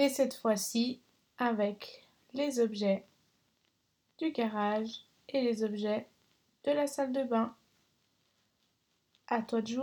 Et cette fois-ci avec les objets du garage et les objets de la salle de bain. À toi de jouer